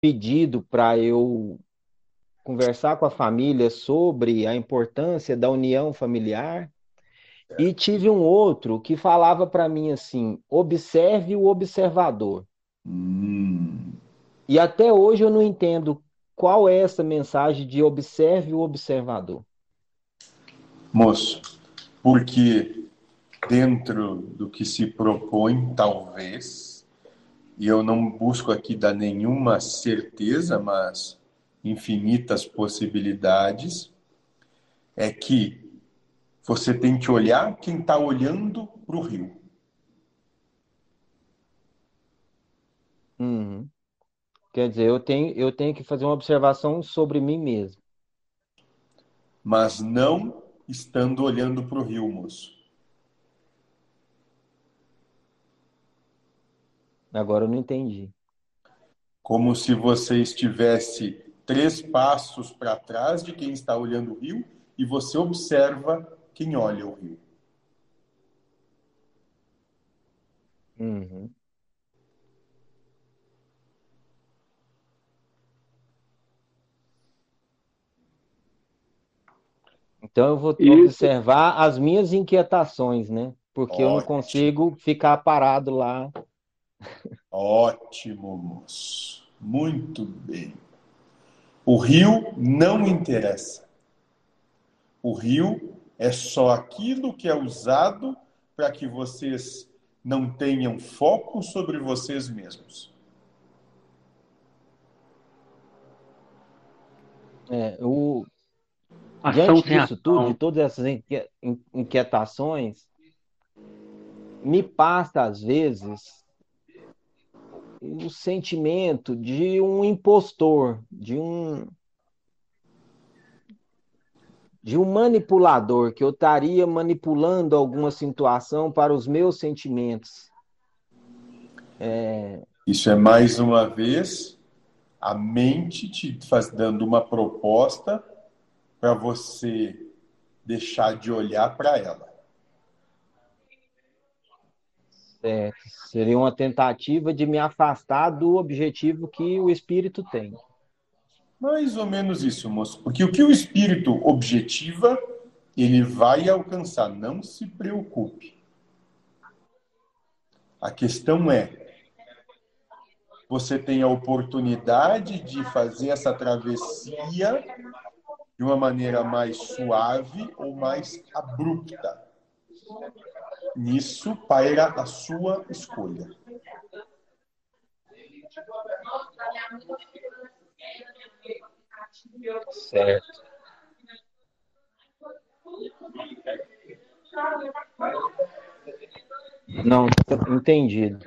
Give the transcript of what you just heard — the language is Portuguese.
pedido para eu conversar com a família sobre a importância da união familiar. E tive um outro que falava para mim assim: observe o observador. Hum. E até hoje eu não entendo qual é essa mensagem de observe o observador. Moço, porque dentro do que se propõe, talvez, e eu não busco aqui dar nenhuma certeza, mas infinitas possibilidades, é que você tem que olhar quem está olhando para o rio. Uhum. Quer dizer, eu tenho, eu tenho que fazer uma observação sobre mim mesmo. Mas não estando olhando para o rio, moço. Agora eu não entendi. Como se você estivesse três passos para trás de quem está olhando o rio e você observa quem olha o rio. Uhum. Então eu vou Isso. observar as minhas inquietações, né? Porque Ótimo. eu não consigo ficar parado lá. Ótimo, moço. Muito bem. O rio não interessa. O rio é só aquilo que é usado para que vocês não tenham foco sobre vocês mesmos. É, o, Diante disso tudo, de todas essas inquietações, me passa, às vezes, o sentimento de um impostor, de um de um manipulador, que eu estaria manipulando alguma situação para os meus sentimentos. É... Isso é mais uma vez a mente te faz, dando uma proposta para você deixar de olhar para ela. Certo. Seria uma tentativa de me afastar do objetivo que o espírito tem. Mais ou menos isso, moço. Porque o que o espírito objetiva, ele vai alcançar. Não se preocupe. A questão é: você tem a oportunidade de fazer essa travessia de uma maneira mais suave ou mais abrupta. Nisso paira a sua escolha. Certo. Não, entendido.